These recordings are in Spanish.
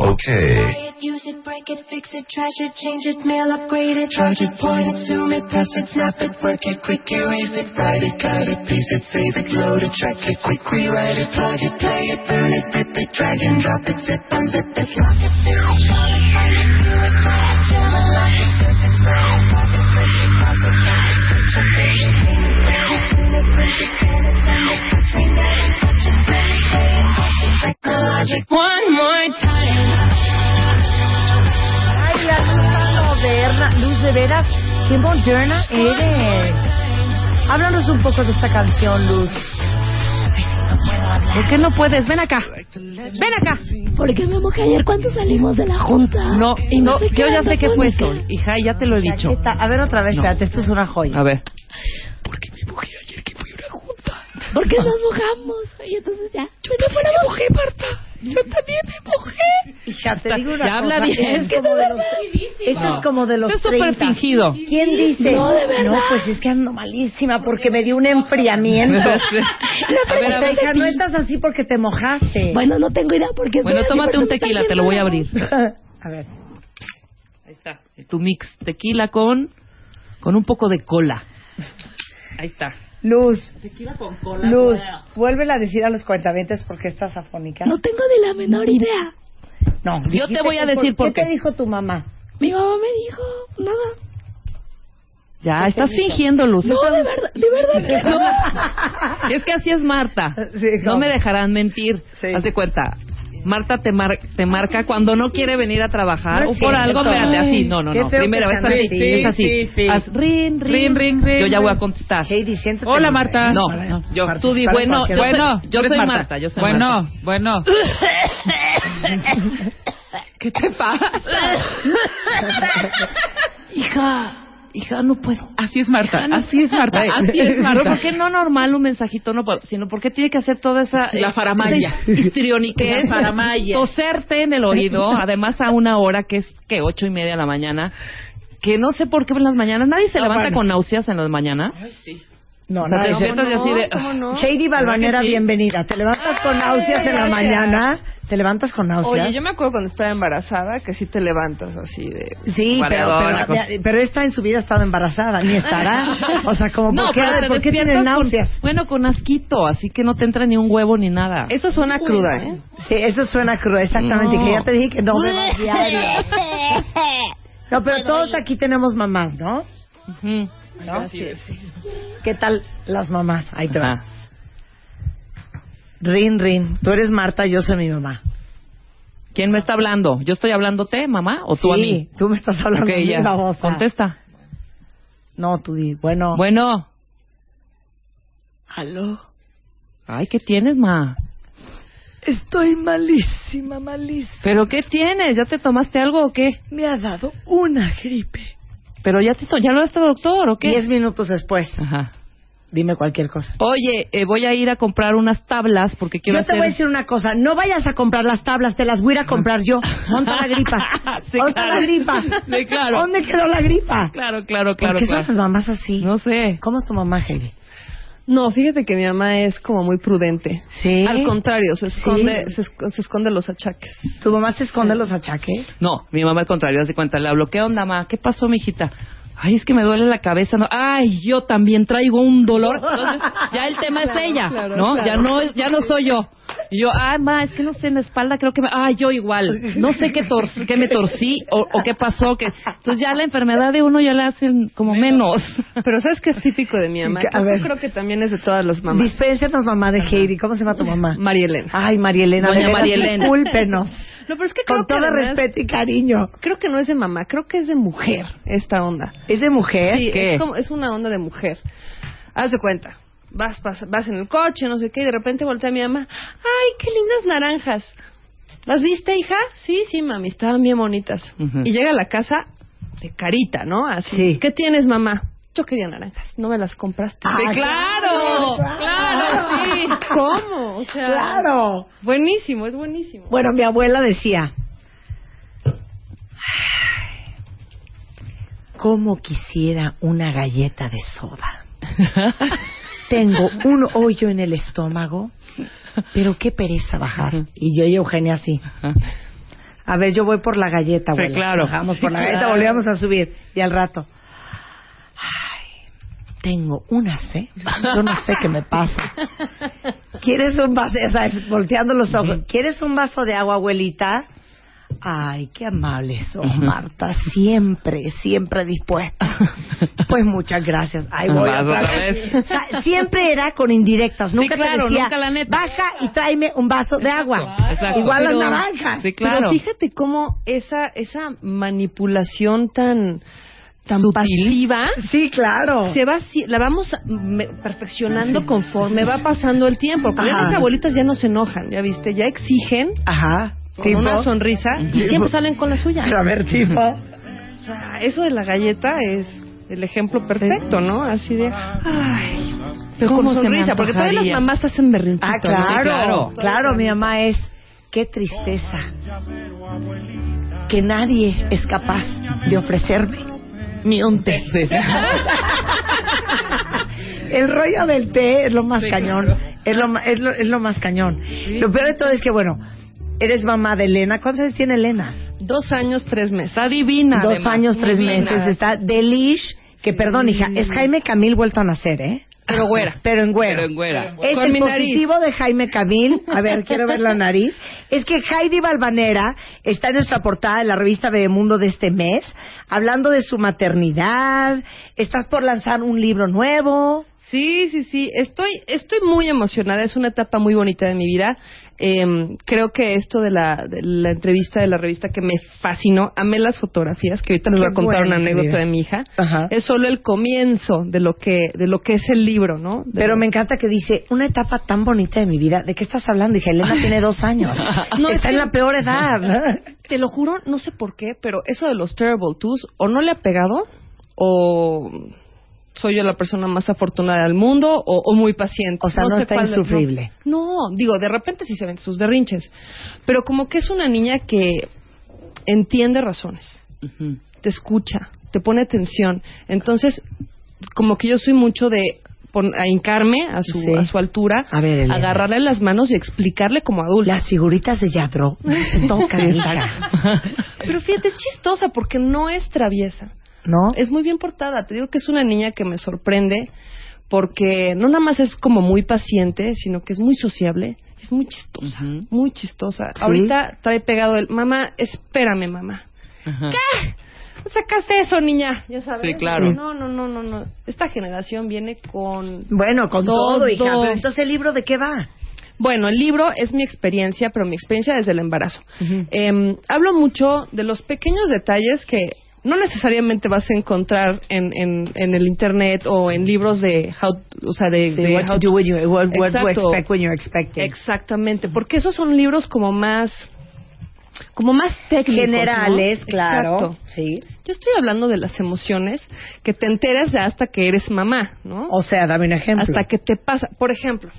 okay. use it, break it, fix it, trash it, change it, mail, upgrade it, charge it, point it, zoom it, press it, snap it, work it, quick erase it, write it, cut it, piece it, save it, load it, track it, quick rewrite it, plug it, play it, burn it, rip it, drag and drop it, zip, unzip it, lock it, One Luz, de veras, qué moderna eres. Háblanos un poco de esta canción, Luz. ¿Por qué no puedes? Ven acá. Ven acá. Porque me mojé ayer cuando salimos de la junta. No, y no, yo ya sé qué fue eso. Hija, ya te lo he dicho. Chaqueta. A ver otra vez, No. espérate, esto es una joya. A ver. Porque nos mojamos. Y entonces ya. Yo también me mojé, Marta. Yo también me mojé. Hija, te digo una Ya habla cosa. bien. Es como de los, eso es como de los Esto es súper 30. fingido. ¿Quién dice? No, de verdad. No, pues es que ando malísima porque me dio un enfriamiento. A ver. hija, no estás así porque te mojaste. Bueno, no tengo idea porque... Bueno, estoy así tómate un tequila, te lo voy a abrir. A ver. Ahí está. Tu mix tequila con con un poco de cola. Ahí está. Luz, Tequila con cola. Luz, vuélvela a decir a los cuentavientes por qué estás afónica. No tengo ni la menor idea. No, Yo te voy a decir por ¿Qué qué. te dijo tu mamá? Mi mamá me dijo nada. Ya, estás fingiendo, Luz. No, de verdad, de verdad que no. Es que así es Marta. Sí, no me dejarán mentir. Sí. Haz de cuenta. Marta te, mar- te marca cuando no quiere venir a trabajar No o por algo, espérate, así. No, no, no. Primero es así. así. Es así. Sí, sí. Haz rin, rin. Rin, rin, rin, Yo ya voy a contestar. Heidi, siéntate. Hola, Marta. No, no, yo, tú di, en bueno, yo, Bueno, yo eres soy Marta. Marta, yo soy bueno, Marta. bueno. ¿Qué te pasa? Hija, hija, no puedo. Así es Marta, Hija, no- así es Marta, así es Pero Marta. ¿por qué no normal un mensajito? No puedo, sino porque tiene que hacer toda esa... La eh, faramaya. histrioniquez. La faramaya. Toserte en el oído, además a una hora que es, que ocho y media de la mañana, que no sé por qué en las mañanas, nadie se No, levanta bueno. con náuseas en las mañanas. No, O sea, no, te sientas y así de... ¿Cómo no? Heidi Balvanera, bienvenida. ¿Te levantas con náuseas en la mañana? ¿Te levantas con náuseas? Oye, yo me acuerdo cuando estaba embarazada que sí te levantas así de... Sí, pero, pero, pero esta en su vida ha estado embarazada, ni estará. O sea, como, No, ¿por qué, ¿por qué con- náuseas? bueno, con asquito, así que no te entra ni un huevo ni nada. Eso suena cruda, ¿eh? Sí, eso suena cruel, exactamente. No. Que ya te dije que no bebas diario. No, pero todos aquí tenemos mamás, ¿no? Ujú. ¿No? ¿Qué tal las mamás? Ahí te va. Rin, Rin. Tú eres Marta, yo soy mi mamá. ¿Quién me está hablando? ¿Yo estoy hablándote, mamá, o tú a mí? Sí, tú me estás hablando Ok, a mí, ya. babosa. Contesta. No, tú di, bueno. Bueno. Aló. Ay, ¿qué tienes, ma? Estoy malísima, malísima. ¿Pero qué tienes? ¿Ya te tomaste algo o qué? Me ha dado una gripe. ¿Pero ya te ya lo está doctor o qué? Diez minutos después. Ajá. Dime cualquier cosa. Oye, eh, voy a ir a comprar unas tablas porque quiero Yo te hacer... voy a decir una cosa, no vayas a comprar las tablas, te las voy a ir a comprar yo. Monta la gripa. Sí, ¿Dónde está claro. la gripa? Sí, claro. ¿Dónde quedó la gripa? Claro, claro, claro, ¿Por qué claro. son las mamás así? No sé. ¿Cómo es tu mamá, Heidi? No, fíjate que mi mamá es como muy prudente. Sí. Al contrario, se esconde, Sí. se, esc- se esconde los achaques. ¿Tu mamá se esconde los achaques? No, mi mamá al contrario, hace cuenta, le hablo, ¿qué onda, ma? ¿Qué pasó, mijita? Ay, es que me duele la cabeza, ¿no? Ay, yo también traigo un dolor. Entonces, ya el tema es ella, claro, ¿no? claro. Ya no es- ya no soy yo. Y yo, ay, ma, es que no sé, en la espalda creo que me... Ay, yo igual. No sé qué, tor qué me torcí o, o qué pasó. que Entonces ya la enfermedad de uno ya la hacen como menos. Pero ¿sabes qué es típico de mi mamá? A Yo creo que también es de todas las mamás. Dispénsenos, mamá de Heidi. ¿Cómo se llama tu mamá? María Elena. Ay, María Elena. Doña de veras, María Elena. Discúlpenos. No, pero es que creo Con que todo además- respeto y cariño. Creo que no es de mamá, creo que es de mujer esta onda. ¿Es de mujer? Sí, ¿Qué? es, como, es una onda de mujer. Haz de cuenta. Vas, vas, vas en el coche, no sé qué, y de repente voltea mi mamá. ¡Ay, qué lindas naranjas! ¿Las viste, hija? Sí, sí, mami, estaban bien bonitas. Y llega a la casa de carita, ¿no? Así. Sí. ¿Qué tienes, mamá? Yo quería naranjas. ¿No me las compraste? Ah, Sí, claro, claro, sí. ¿Cómo? O sea, Claro. buenísimo, es buenísimo. Bueno, mi abuela decía, ¿cómo quisiera una galleta de soda? Tengo un hoyo en el estómago, pero qué pereza bajar. Y yo y Eugenia así. A ver, yo voy por la galleta, Sí, abuela. claro. Bajamos por la Sí, galleta, volvíamos a subir. Y al rato, tengo una sed. Yo no sé qué me pasa. ¿Quieres un vaso? O sea, volteando los ojos. ¿Quieres un vaso de agua, abuelita? Ay, qué amable sos, Marta. Siempre, siempre dispuesta. Pues muchas gracias. Ay, voy Vas otra otra vez. vez. O sea, siempre era con indirectas. Nunca claro, te decía, nunca la neta. baja y tráeme un vaso de agua. exacto. Igual Pero- las naranjas. Sí, claro. Pero fíjate cómo esa, esa manipulación tan, tan Sutil. pasiva Sí, claro. se va, la vamos perfeccionando conforme va pasando el tiempo. Porque las abuelitas ya no se enojan, ya viste, ya exigen Ajá. con Tipo. una sonrisa y siempre salen con la suya. Pero a ver, tipo. O sea, eso de la galleta es el ejemplo perfecto, ¿no? Así de, ay, pero con ¿Cómo se me sonrisa, porque todas las mamás hacen berrinchito. Ah, ¿no? claro, Sí, claro. claro. Mi mamá es, qué tristeza que nadie es capaz de ofrecerme ni un té. Sí, sí. El rollo del té es lo más cañón. Es lo, es, lo, es lo más cañón. Lo peor de todo es que, bueno, eres mamá de Elena. ¿Cuántos años tiene Elena? Dos años, tres meses. Está divina. Dos además, años, tres divina. meses. Está delish. Que perdón, hija, es Jaime Camil vuelto a nacer, ¿eh? Pero güera. Pero en güero. Pero en güera. Es Con el mi nariz. positivo de Jaime Camil. A ver, quiero ver la nariz. Es que Heidi Balvanera está en nuestra portada de la revista Bebemundo de este mes, hablando de su maternidad. Estás por lanzar un libro nuevo. Sí, sí, sí. Estoy, estoy muy emocionada. Es una etapa muy bonita de mi vida. Eh, creo que esto de la, de la entrevista de la revista que me fascinó, amé las fotografías, que ahorita les voy a contar una anécdota de mi hija. Ajá. Es solo el comienzo de lo que, de lo que es el libro, ¿no? De Pero lo- me encanta que dice, una etapa tan bonita de mi vida. ¿De qué estás hablando? Dije, Elena tiene dos años. No, es está que- en la peor edad. Te lo juro, no sé por qué, pero eso de los terrible twos, o no le ha pegado, o soy yo la persona más afortunada del mundo, o, o muy paciente. O sea, no está de- insufrible. No, no, digo, de repente sí se ven sus berrinches, pero como que es una niña que entiende razones, te escucha, te pone atención. Entonces, como que yo soy mucho de a hincarme a su, Sí. a su altura, A ver, Elena. agarrarle las manos y explicarle como adulta. Las figuritas de Yadro no se tocan. Pero fíjate, es chistosa porque no es traviesa. ¿No? Es muy bien portada. Te digo que es una niña que me sorprende porque no nada más es como muy paciente, sino que es muy sociable. Es muy chistosa, muy chistosa. Ahorita trae pegado el, mamá, espérame, mamá. Ajá. Sacaste eso, niña, ya sabes. Sí, claro. No, no, no, no, no. Esta generación viene con... Bueno, con todo, Todo. hija. Pero entonces, ¿el libro de qué va? Bueno, el libro es mi experiencia, pero mi experiencia desde el embarazo. Em, hablo mucho de los pequeños detalles que no necesariamente vas a encontrar en, en, en el internet o en libros de how, o sea, de, Sí, de what how- to do when you, what, what to expect when you're expecting. Exactamente, porque esos son libros como más como más técnicos, ¿no? Generales, claro. Exacto. Sí. Yo estoy hablando de las emociones que te enteras ya hasta que eres mamá, ¿no? O sea, dame un ejemplo. hasta que te pasa. Por ejemplo,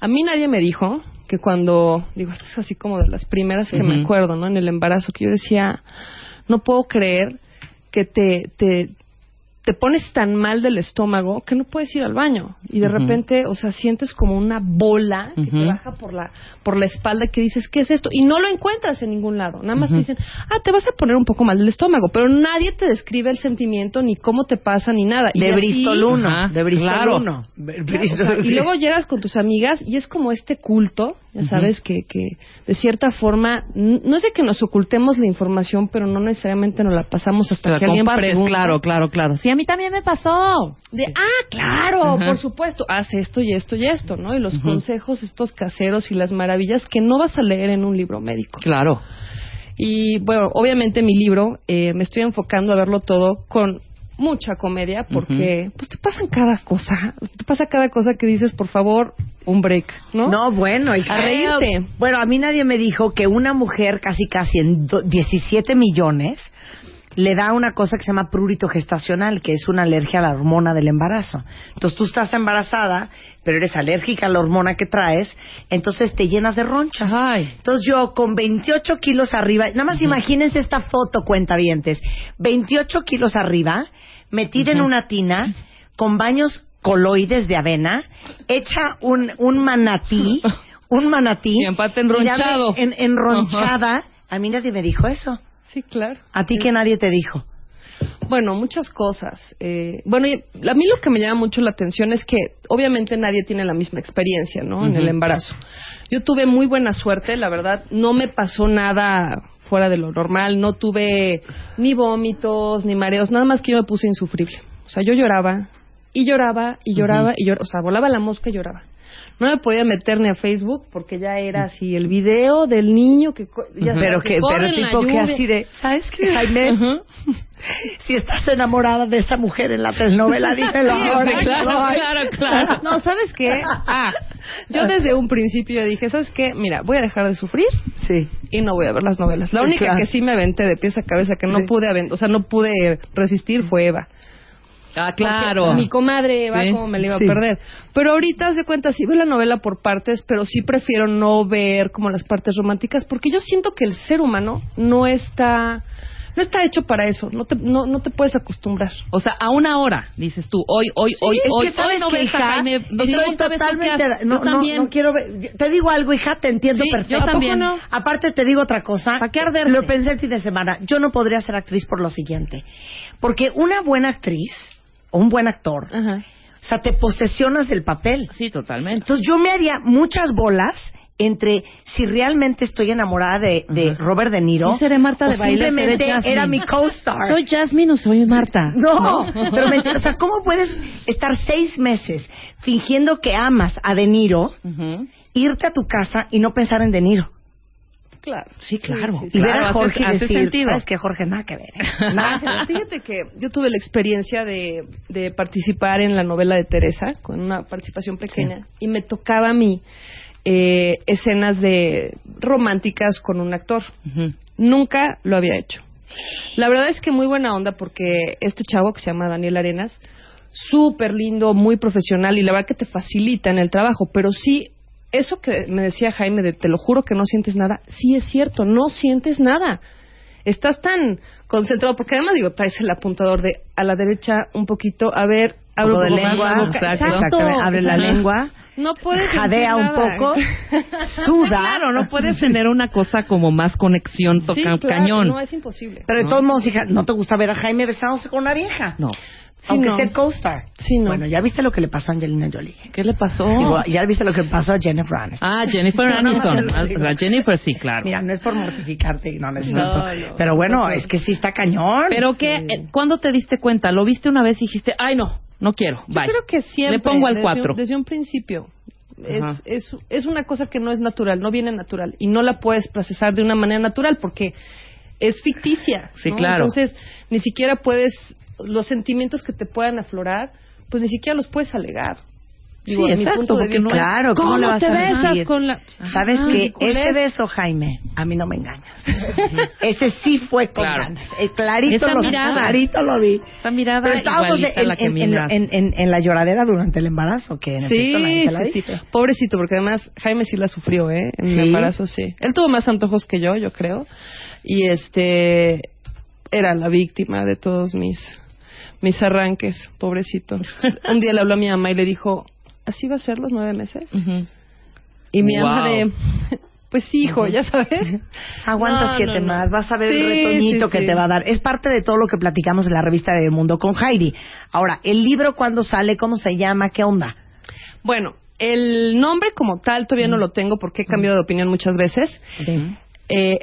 a mí nadie me dijo que cuando, digo, esto es así como de las primeras que me acuerdo, ¿no? En el embarazo, que yo decía, no puedo creer que te, te, te pones tan mal del estómago que no puedes ir al baño. Y de repente, o sea, sientes como una bola que te baja por la, por la espalda que dices, ¿qué es esto? Y no lo encuentras en ningún lado. Nada más te dicen, ah, te vas a poner un poco mal del estómago. Pero nadie te describe el sentimiento, ni cómo te pasa, ni nada. Y de así- Bristol 1. Ajá, de Bristol claro. 1. o sea, y luego llegas con tus amigas y es como este culto, ya sabes, que, que de cierta forma, no es de que nos ocultemos la información, pero no necesariamente nos la pasamos hasta la que alguien pregunta. claro, claro, claro. Sí, a mí también me pasó. De, ah, claro, por supuesto, haz esto y esto y esto, ¿no? Y los consejos estos caseros y las maravillas que no vas a leer en un libro médico. Claro. Y bueno, obviamente mi libro eh, me estoy enfocando a verlo todo con mucha comedia porque pues te pasan cada cosa, te pasa cada cosa que dices, por favor, un break, ¿no? No, bueno, hija. A reírte. Bueno, a mí nadie me dijo que una mujer casi casi en do- 17 millones le da una cosa que se llama prurito gestacional, que es una alergia a la hormona del embarazo. Entonces tú estás embarazada, pero eres alérgica a la hormona que traes, entonces te llenas de ronchas. Ay. Entonces yo con 28 kilos arriba, nada más imagínense esta foto, cuentavientes, 28 kilos arriba, metida en una tina, con baños coloides de avena, hecha un, un manatí, un manatí. Y aparte enronchado. En, enronchada. A mí nadie me dijo eso. Sí, claro. A ti que nadie te dijo. Bueno, muchas cosas. Eh, bueno, a mí lo que me llama mucho la atención es que obviamente nadie tiene la misma experiencia, ¿no? En el embarazo. Yo tuve muy buena suerte, la verdad, no me pasó nada fuera de lo normal, no tuve ni vómitos, ni mareos, nada más que yo me puse insufrible. O sea, yo lloraba y lloraba y lloraba y lloraba, o sea, volaba la mosca y lloraba. No me podía meter ni a Facebook porque ya era así el video del niño que ya sabes, Pero que, pero tipo que así de, ¿sabes qué, Jaime? Si estás enamorada de esa mujer en la telenovela, dímelo Sí, ahora. claro, No, claro, claro. No, ¿sabes qué? Ah, yo desde un principio dije, ¿sabes qué? Mira, voy a dejar de sufrir Sí. y no voy a ver las novelas. La única claro. que sí me aventé de pies a cabeza, que no Sí. pude o sea, no pude resistir fue Eva. Ah, claro. Mi comadre Eva, Sí. me la iba Sí. a perder. Pero ahorita, de cuenta, sí veo la novela por partes, pero sí prefiero no ver como las partes románticas, porque yo siento que el ser humano no está, no está hecho para eso. No te, no, no te puedes acostumbrar. O sea, a una hora, dices tú. Hoy, hoy, hoy, es hoy, que sabes hoy no que, ves a hija, Jaime. No estoy totalmente, no, no, no quiero ver, te digo algo, hija, te entiendo Sí, perfecto. yo también. ¿A poco no? Aparte te digo otra cosa. ¿Pa' qué arderse? Lo pensé el fin de semana. Yo no podría ser actriz por lo siguiente. Porque una buena actriz o un buen actor, Ajá. o sea, te posesionas del papel. Sí, totalmente. Entonces yo me haría muchas bolas entre si realmente estoy enamorada de, de Robert De Niro Sí, seré Marta o de baile, simplemente seré Jasmine. era mi co-star. ¿Soy Jasmine o soy Marta? No, pero me entiendes, o sea, ¿cómo puedes estar seis meses fingiendo que amas a De Niro, irte a tu casa y no pensar en De Niro? Claro. Sí, claro. Y ver Claro, a Jorge hace- y hace decir, sentido. ¿sabes Jorge? Nada que ver. ¿eh? Nada que ver. Fíjate que yo tuve la experiencia de, de participar en la novela de Teresa, con una participación pequeña, y me tocaba a mí eh, escenas de románticas con un actor. Nunca lo había hecho. La verdad es que muy buena onda porque este chavo que se llama Daniel Arenas, súper lindo, muy profesional y la verdad que te facilita en el trabajo, pero sí, eso que me decía Jaime de te lo juro que no sientes nada, sí es cierto, no sientes nada. Estás tan concentrado, porque además digo, traes el apuntador de a la derecha un poquito, a ver, un de lengua, la boca. exacto. Abre la lengua, No puedes jadea un poco, suda. Claro, no puedes tener una cosa como más conexión, toca Sí, claro, cañón. No, es imposible. Pero de ¿No? todos modos, hija, ¿no te gusta ver a Jaime besándose con una vieja? No. Sí, Aunque no. sea co-star. Sí, no. Bueno, ya viste lo que le pasó a Angelina Jolie. ¿Qué le pasó? Digo, ya viste lo que pasó a Jennifer Aniston. Ah, Jennifer Aniston. La Jennifer sí, claro. Mira, no es por mortificarte, no, no es. Pero bueno, es que sí está cañón. Pero que, eh, ¿cuándo te diste cuenta? ¿Lo viste una vez y dijiste, ay no, no quiero, Yo bye? creo que siempre. Le pongo al desde 4. un- Desde un principio. Es, es, es una cosa que no es natural, no viene natural. Y no la puedes procesar de una manera natural porque es ficticia. Sí, ¿no? claro. Entonces, ni siquiera puedes. Los sentimientos que te puedan aflorar, pues ni siquiera los puedes alegar. Digo, Sí, mi exacto, punto de vista. Claro, ¿cómo, ¿Cómo le vas te a besas decir? con la- ¿Sabes Ah, qué? ridiculez. Ese beso, Jaime, a mí no me engañas. Ese sí fue con Claro. ganas. Eh, clarito, Esa lo, mirada. clarito lo vi. Esa mirada Pero estábamos igualita en, a la que en- en- en- en- en la lloradera durante el embarazo, que en efecto Sí, la sí. Pobrecito, porque además Jaime sí la sufrió, ¿eh? En el embarazo, sí. Él tuvo más antojos que yo, yo creo. Y este. Era la víctima de todos mis. Mis arranques, pobrecito. Un día le habló a mi mamá y le dijo: ¿Así va a ser los nueve meses? Y mi Wow. mamá de. Pues sí, hijo, ya sabes. Aguanta No, siete no, no. más, vas a ver Sí, el retoñito sí, que sí. te va a dar. Es parte de todo lo que platicamos en la revista de Mundo con Heidi. Ahora, ¿el libro cuándo sale? ¿Cómo se llama? ¿Qué onda? Bueno, el nombre como tal todavía no lo tengo porque he cambiado de opinión muchas veces. Sí. Eh,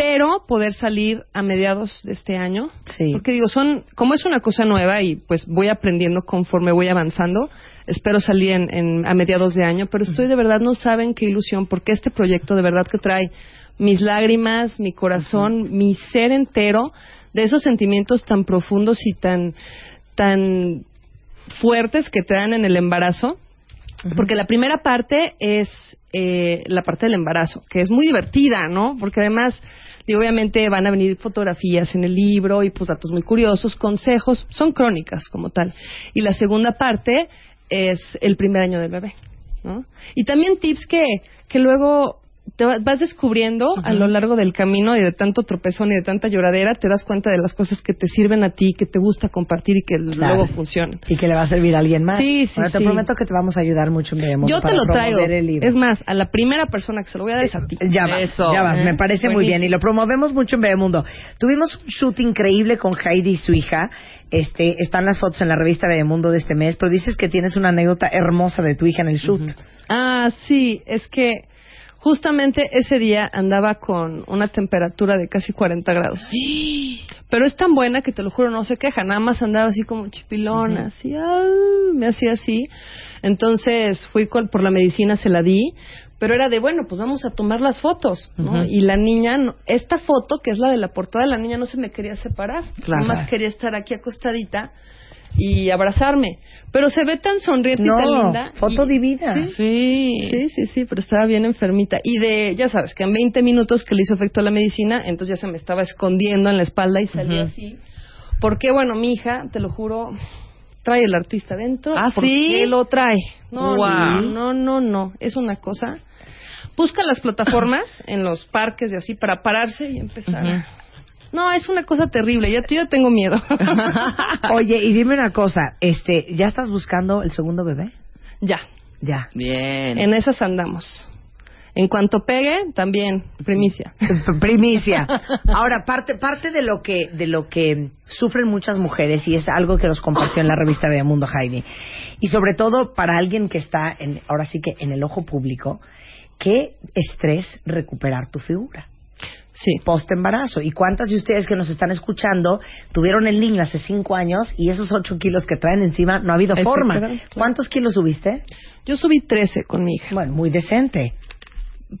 espero poder salir a mediados de este año. Sí. Porque digo, son, como es una cosa nueva y pues voy aprendiendo conforme voy avanzando, espero salir en, en- a mediados de año, pero estoy de verdad, no saben qué ilusión, porque este proyecto de verdad que trae mis lágrimas, mi corazón, mi ser entero de esos sentimientos tan profundos y tan, tan fuertes que te dan en el embarazo. Porque la primera parte es eh, la parte del embarazo, que es muy divertida, ¿no? Porque además, digo, obviamente van a venir fotografías en el libro y pues datos muy curiosos, consejos, son crónicas como tal. Y la segunda parte es el primer año del bebé, ¿no? Y también tips que, que luego te va- vas descubriendo a lo largo del camino y de tanto tropezón y de tanta lloradera, te das cuenta de las cosas que te sirven a ti, que te gusta compartir y que Claro. luego funcionan. Y que le va a servir a alguien más. Sí, sí, Bueno, te sí. prometo que te vamos a ayudar mucho en Bebemundo Yo te lo traigo. el libro. Es más, a la primera persona que se lo voy a dar es a ti. Ya vas, Eso. ya vas, ¿Eh? me parece muy bien y lo promovemos mucho en Bebemundo. Tuvimos un shoot increíble con Heidi y su hija. Este, están las fotos en la revista Bebemundo de este mes, pero dices que tienes una anécdota hermosa de tu hija en el shoot. Ah, sí, es que justamente ese día andaba con una temperatura de casi 40 grados. Pero es tan buena que te lo juro, no se queja, nada más andaba así como chipilona, así, ah, me hacía así. Entonces fui con- por la medicina, se la di, pero era de, bueno, pues vamos a tomar las fotos, ¿no? Y la niña, esta foto, que es la de la portada, la niña no se me quería separar, Claro. nada más quería estar aquí acostadita y abrazarme. Pero se ve tan sonriente y tan No, linda. foto y- divina. Sí. Sí, sí, sí, pero estaba bien enfermita. Y de, ya sabes, que en 20 minutos que le hizo efecto la medicina, entonces ya se me estaba escondiendo en la espalda y salía así. Porque, bueno, mi hija, te lo juro, trae el artista dentro. ¿Ah, ¿Por sí? qué lo trae? No, Guau. no, no, no, es una cosa. Busca las plataformas en los parques y así para pararse y empezar. No, es una cosa terrible. Ya, yo ya tengo miedo. Oye, y dime una cosa, este, ¿ya estás buscando el segundo bebé? ya, Ya. Bien. en esas andamos. En cuanto pegue, también, primicia. Primicia. Ahora, parte, parte de lo que, de lo que sufren muchas mujeres, y es algo que nos compartió en la revista Beamundo Heidi, y sobre todo para alguien que está en, ahora sí que en el ojo público, qué estrés recuperar tu figura. Sí. Post embarazo. ¿Y cuántas de ustedes que nos están escuchando tuvieron el niño hace cinco años y esos ocho kilos que traen encima no ha habido forma? Claro. ¿Cuántos kilos subiste? Yo subí 13 con mi hija. Bueno, muy decente.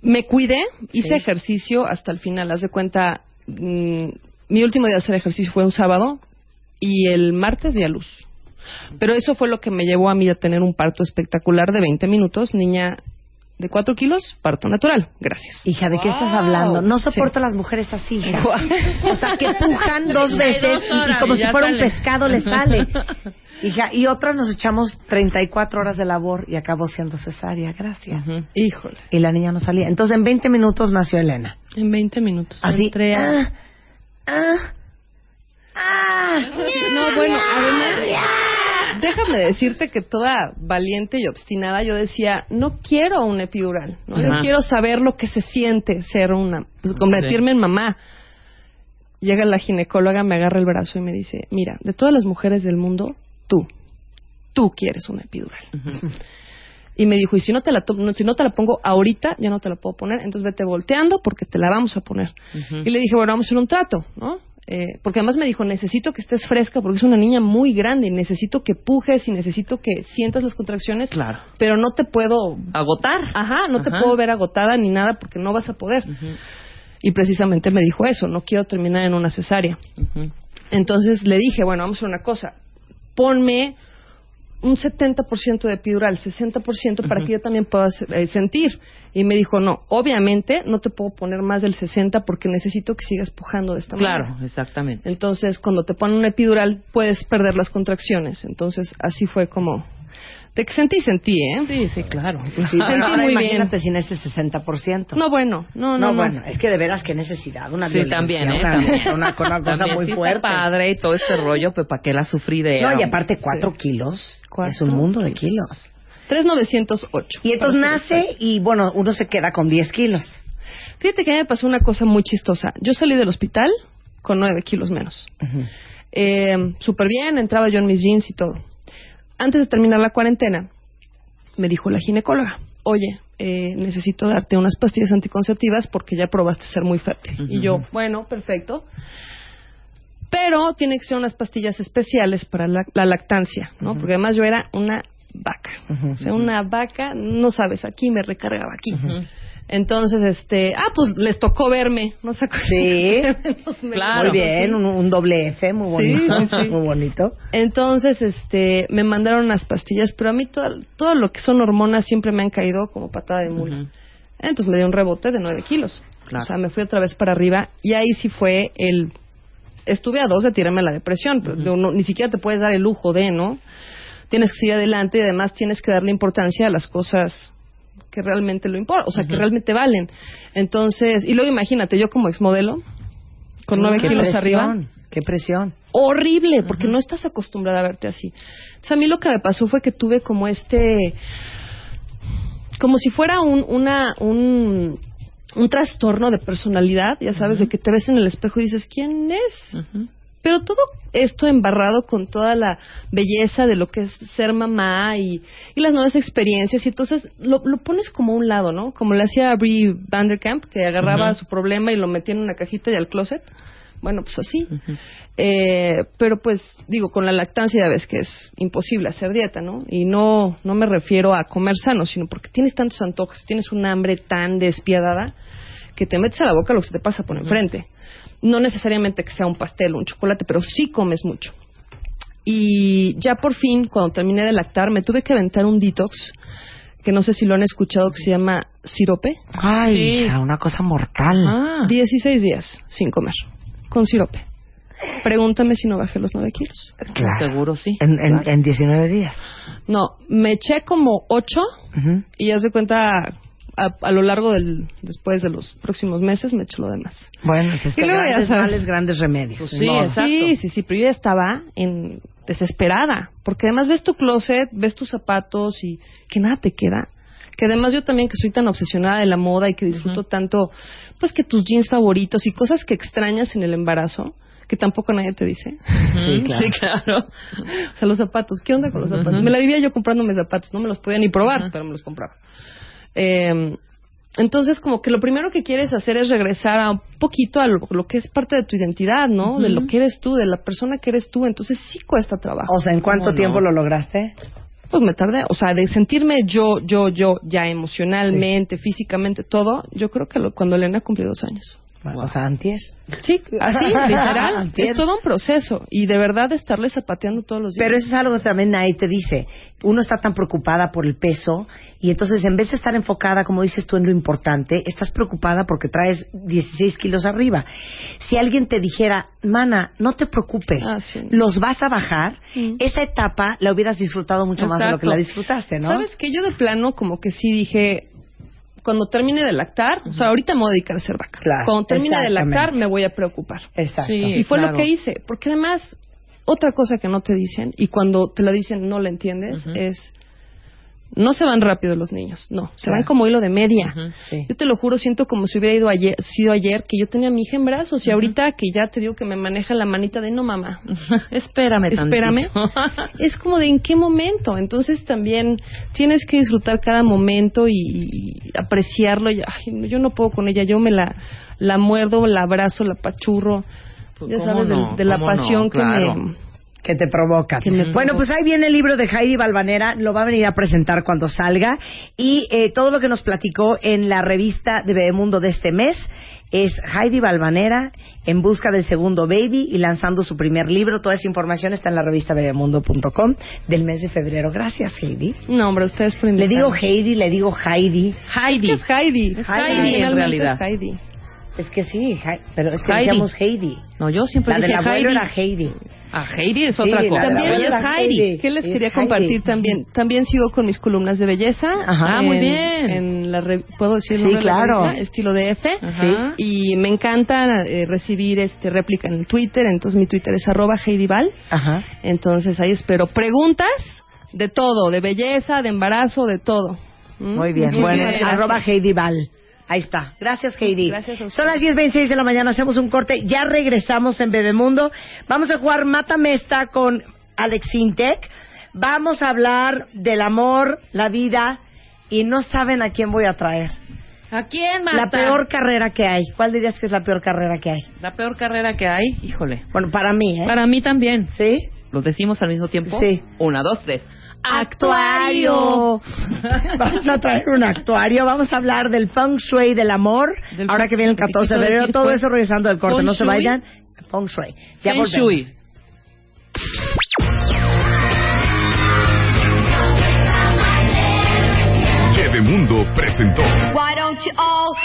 Me cuidé, hice Sí. ejercicio hasta el final. Haz de cuenta, mm, mi último día de hacer ejercicio fue un sábado y el martes di a luz. Pero eso fue lo que me llevó a mí a tener un parto espectacular de 20 minutos. Niña de 4 kilos, parto natural. Gracias. Hija, ¿de qué estás hablando? No soporto a las mujeres así, hija. O sea, que pujan dos veces y, y como y si fuera un pescado le sale. Hija, y otra nos echamos 34 horas de labor y acabó siendo cesárea, gracias. Híjole. Y la niña no salía. Entonces, en 20 minutos nació Elena. En 20 minutos. Así. Entré a- ah, ah, ah. No, bueno, además, déjame decirte que toda valiente y obstinada yo decía, no quiero un epidural, ¿no? yo quiero saber lo que se siente ser una, pues, convertirme en mamá. Llega la ginecóloga, me agarra el brazo y me dice, mira, de todas las mujeres del mundo, tú, tú quieres una epidural. Y me dijo, y si no, te la to- no, si no te la pongo ahorita, ya no te la puedo poner, entonces vete volteando porque te la vamos a poner. Y le dije, bueno, vamos a hacer un trato, ¿no? Eh, porque además me dijo, necesito que estés fresca porque es una niña muy grande y necesito que pujes y necesito que sientas las contracciones, Claro. pero no te puedo Agotar. Ajá, no te puedo ver agotada ni nada porque no vas a poder. Y precisamente me dijo eso, no quiero terminar en una cesárea. Entonces le dije, bueno, vamos a hacer una cosa, ponme un 70% de epidural, 60% para que yo también pueda eh, sentir. Y me dijo, no, obviamente no te puedo poner más del 60 porque necesito que sigas pujando de esta manera. Claro, exactamente. Entonces, cuando te ponen un epidural, puedes perder las contracciones. Entonces, así fue como... De que sentí, sentí, ¿eh? Sí, sí, claro. Sí, Sentí ahora muy imagínate bien. sin ese 60%. No, bueno, no, no, no, no. bueno, es que de veras qué necesidad, una Sí, también, ¿eh? una, También. una- una cosa También muy fuerte. padre y todo este rollo, pues para qué la sufridera. No, y aparte cuatro kilos, Cuatro es un mundo de kilos. 3,908. Y entonces nace y bueno, uno se queda con 10 kilos. Fíjate que a mí me pasó una cosa muy chistosa. Yo salí del hospital con 9 kilos menos. Eh, Súper bien, entraba yo en mis jeans y todo. Antes de terminar la cuarentena, me dijo la ginecóloga, oye, eh, necesito darte unas pastillas anticonceptivas porque ya probaste ser muy fértil. Y yo, bueno, perfecto. Pero tiene que ser unas pastillas especiales para la, la lactancia, ¿no? Porque además yo era una vaca. O sea, una vaca, no sabes, aquí me recargaba aquí. Entonces, este, ah, pues les tocó verme, ¿no se acuerdan? Sí. Claro. Muy bien, un, un doble F, muy bonito, Sí, sí, sí. muy bonito. Entonces, este, me mandaron unas pastillas, pero a mí todo, todo lo que son hormonas siempre me han caído como patada de mula. Entonces me dio un rebote de 9 kilos. Claro. O sea, me fui otra vez para arriba y ahí sí fue el... Estuve a dos de tirarme la depresión, pero de uno- ni siquiera te puedes dar el lujo de, ¿no? Tienes que seguir adelante y además tienes que darle importancia a las cosas que realmente lo importan, o sea, que realmente valen. Entonces, y luego imagínate, yo como exmodelo, con 9 Qué kilos presión, arriba, Qué presión. horrible, porque no estás acostumbrada a verte así. Entonces, a mí lo que me pasó fue que tuve como este, como si fuera un, una, un, un trastorno de personalidad, ya sabes, de que te ves en el espejo y dices, ¿quién es? Pero todo esto embarrado con toda la belleza de lo que es ser mamá y, y las nuevas experiencias, y entonces lo, lo pones como a un lado, ¿no? Como le hacía Brie Vanderkamp, que agarraba su problema y lo metía en una cajita y al closet. Bueno, pues así. Eh, pero pues, digo, con la lactancia ya ves que es imposible hacer dieta, ¿no? Y no, no me refiero a comer sano, sino porque tienes tantos antojos, tienes un hambre tan despiadada que te metes a la boca lo que se te pasa por enfrente. No necesariamente que sea un pastel o un chocolate, pero sí comes mucho. Y ya por fin, cuando terminé de lactar, me tuve que aventar un detox, que no sé si lo han escuchado, que se llama sirope. Ay, Sí. una cosa mortal. Ah. 16 días sin comer, con sirope. Pregúntame si no bajé los 9 kilos. Claro. Seguro sí. En, en, en 19 días. No, me eché como 8 Ujú. y ya se cuenta a, a lo largo del después de los próximos meses me echo lo demás. Bueno, es Y luego ya grandes males, grandes remedios. Pues sí, exacto. Sí, sí, sí, pero yo ya estaba en desesperada, porque además ves tu closet, ves tus zapatos y que nada te queda. Que además yo también que soy tan obsesionada de la moda y que disfruto tanto, pues que tus jeans favoritos y cosas que extrañas en el embarazo, que tampoco nadie te dice. Sí, claro. Sí, claro. O sea, los zapatos, ¿qué onda con los zapatos? Me la vivía yo comprando mis zapatos, no me los podía ni probar, pero me los compraba. Eh, entonces, como que lo primero que quieres hacer es regresar a un poquito a lo, lo que es parte de tu identidad, ¿no? De lo que eres tú, de la persona que eres tú. Entonces, sí cuesta trabajo. O sea, ¿en cuánto tiempo lo lograste? Pues me tardé, o sea, de sentirme yo, yo, yo, ya emocionalmente, físicamente, todo, yo creo que lo- cuando Elena cumplió dos años. Bueno, O sea. Sí, así, literal. Antier. es todo un proceso. Y de verdad estarle zapateando todos los días. Pero eso es algo que también nadie te dice. Uno está tan preocupada por el peso y entonces en vez de estar enfocada, como dices tú, en lo importante, estás preocupada porque traes 16 kilos arriba. Si alguien te dijera, mana, no te preocupes, Ah, sí. los vas a bajar, Mm. esa etapa la hubieras disfrutado mucho más de lo que la disfrutaste, ¿no? ¿Sabes que Yo de plano como que sí dije, cuando termine de lactar, o sea, ahorita me voy a dedicar a ser vaca. Claro, cuando termine de lactar me voy a preocupar. Exacto. Sí. y fue claro. lo que hice, porque además otra cosa que no te dicen y cuando te la dicen no la entiendes es no se van rápido los niños, no, se Claro. van como hilo de media. Sí. Yo te lo juro, siento como si hubiera ido ayer, sido ayer que yo tenía a mi hija en brazos y ahorita que ya te digo que me maneja la manita de no mamá. Espérame Espérame. es como de en qué momento. Entonces también tienes que disfrutar cada momento y, y apreciarlo. Y, ay, yo no puedo con ella. Yo me la, la muerdo, la abrazo, la pachurro. Pues, Ya ¿cómo sabes, no? de, la pasión que me... que te provoca. Que bueno, pues ahí viene el libro de Heidi Balvanera, lo va a venir a presentar cuando salga y eh, todo lo que nos platicó en la revista de Bebemundo de este mes es Heidi Balvanera en busca del segundo baby y lanzando su primer libro. Toda esa información está en la revista bebemundo.com del mes de febrero. Gracias, Heidi. No, hombre, ustedes por Le digo invitarme. Heidi, le digo Heidi. Heidi. Es Heidi. Es Heidi, en realidad. es Heidi. Es que sí, pero es que Heidi. decíamos Heidi. No, yo siempre La del dije abuelo Heidi. era Heidi. Ah, Heidi es Sí, otra cosa. del También es Heidi. Heidi. ¿Qué les Es quería Heidi. compartir también? También sigo con mis columnas de belleza. Ajá, En- muy bien. En la re- ¿Puedo decir el Sí, nombre de la claro. revista? Estilo de F. Ajá. Y me encanta eh, recibir este réplica en el Twitter. Entonces mi Twitter es arroba heidival. Ajá. Entonces ahí espero preguntas de todo, de belleza, de embarazo, de todo. ¿Mm? Muy bien. Muchísimas Bueno, gracias. arroba Heidi Val. Ahí está. Gracias, Heidi. Gracias a ustedes. Son las 10.26 de la mañana. Hacemos un corte. Ya regresamos en Bebemundo. Vamos a jugar Mátame esta con Alex Intec. Vamos a hablar del amor, la vida y no saben a quién voy a traer. ¿A quién mata? La peor carrera que hay. ¿Cuál dirías que es la peor carrera que hay? La peor carrera que hay, híjole. Bueno, para mí, ¿eh? Para mí también. ¿Sí? ¿Lo decimos al mismo tiempo? Sí. Una, dos, tres. Actuario. Vamos a traer un actuario. Vamos a hablar del feng shui del amor. Del Ahora que viene el ¿qué 14 de febrero. Todo eso regresando del corte. No se vayan. Feng shui. Ya Feng. Shui. Bebemundo presentó Why don't you all